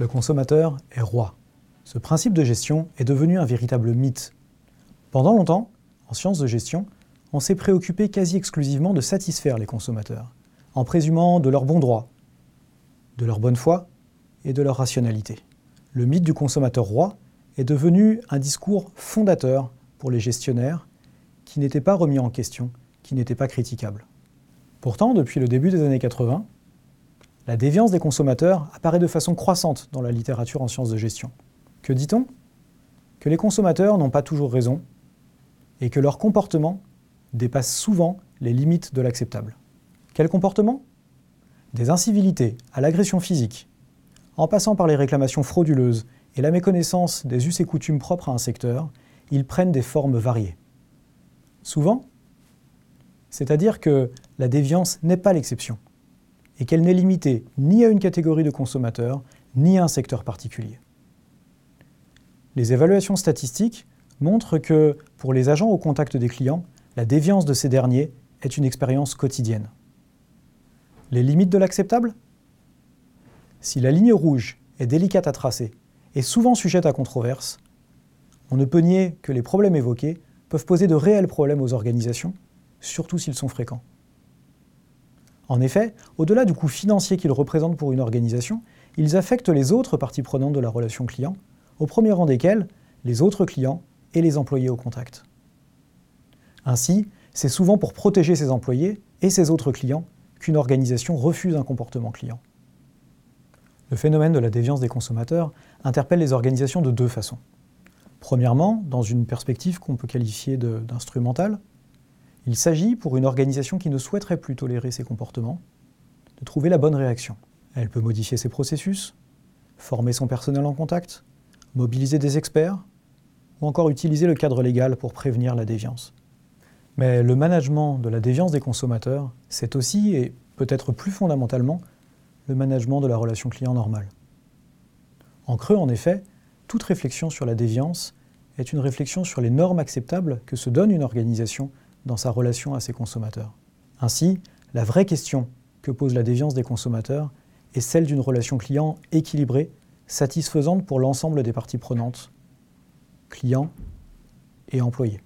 Le consommateur est roi. Ce principe de gestion est devenu un véritable mythe. Pendant longtemps, en sciences de gestion, on s'est préoccupé quasi exclusivement de satisfaire les consommateurs, en présumant de leur bon droit, de leur bonne foi et de leur rationalité. Le mythe du consommateur roi est devenu un discours fondateur pour les gestionnaires qui n'était pas remis en question, qui n'était pas critiquable. Pourtant, depuis le début des années 80, la déviance des consommateurs apparaît de façon croissante dans la littérature en sciences de gestion. Que dit-on? Que les consommateurs n'ont pas toujours raison et que leur comportement dépasse souvent les limites de l'acceptable. Quel comportement? Des incivilités à l'agression physique, en passant par les réclamations frauduleuses et la méconnaissance des us et coutumes propres à un secteur, ils prennent des formes variées. Souvent, c'est-à-dire que la déviance n'est pas l'exception, et qu'elle n'est limitée ni à une catégorie de consommateurs, ni à un secteur particulier. Les évaluations statistiques montrent que, pour les agents au contact des clients, la déviance de ces derniers est une expérience quotidienne. Les limites de l'acceptable? Si la ligne rouge est délicate à tracer et souvent sujette à controverse, on ne peut nier que les problèmes évoqués peuvent poser de réels problèmes aux organisations, surtout s'ils sont fréquents. En effet, au-delà du coût financier qu'ils représentent pour une organisation, ils affectent les autres parties prenantes de la relation client, au premier rang desquels les autres clients et les employés au contact. Ainsi, c'est souvent pour protéger ses employés et ses autres clients qu'une organisation refuse un comportement client. Le phénomène de la déviance des consommateurs interpelle les organisations de deux façons. Premièrement, dans une perspective qu'on peut qualifier d'instrumentale, il s'agit, pour une organisation qui ne souhaiterait plus tolérer ces comportements, de trouver la bonne réaction. Elle peut modifier ses processus, former son personnel en contact, mobiliser des experts, ou encore utiliser le cadre légal pour prévenir la déviance. Mais le management de la déviance des consommateurs, c'est aussi, et peut-être plus fondamentalement, le management de la relation client normale. En creux, en effet, toute réflexion sur la déviance est une réflexion sur les normes acceptables que se donne une organisation dans sa relation à ses consommateurs. Ainsi, la vraie question que pose la déviance des consommateurs est celle d'une relation client équilibrée, satisfaisante pour l'ensemble des parties prenantes, clients et employés.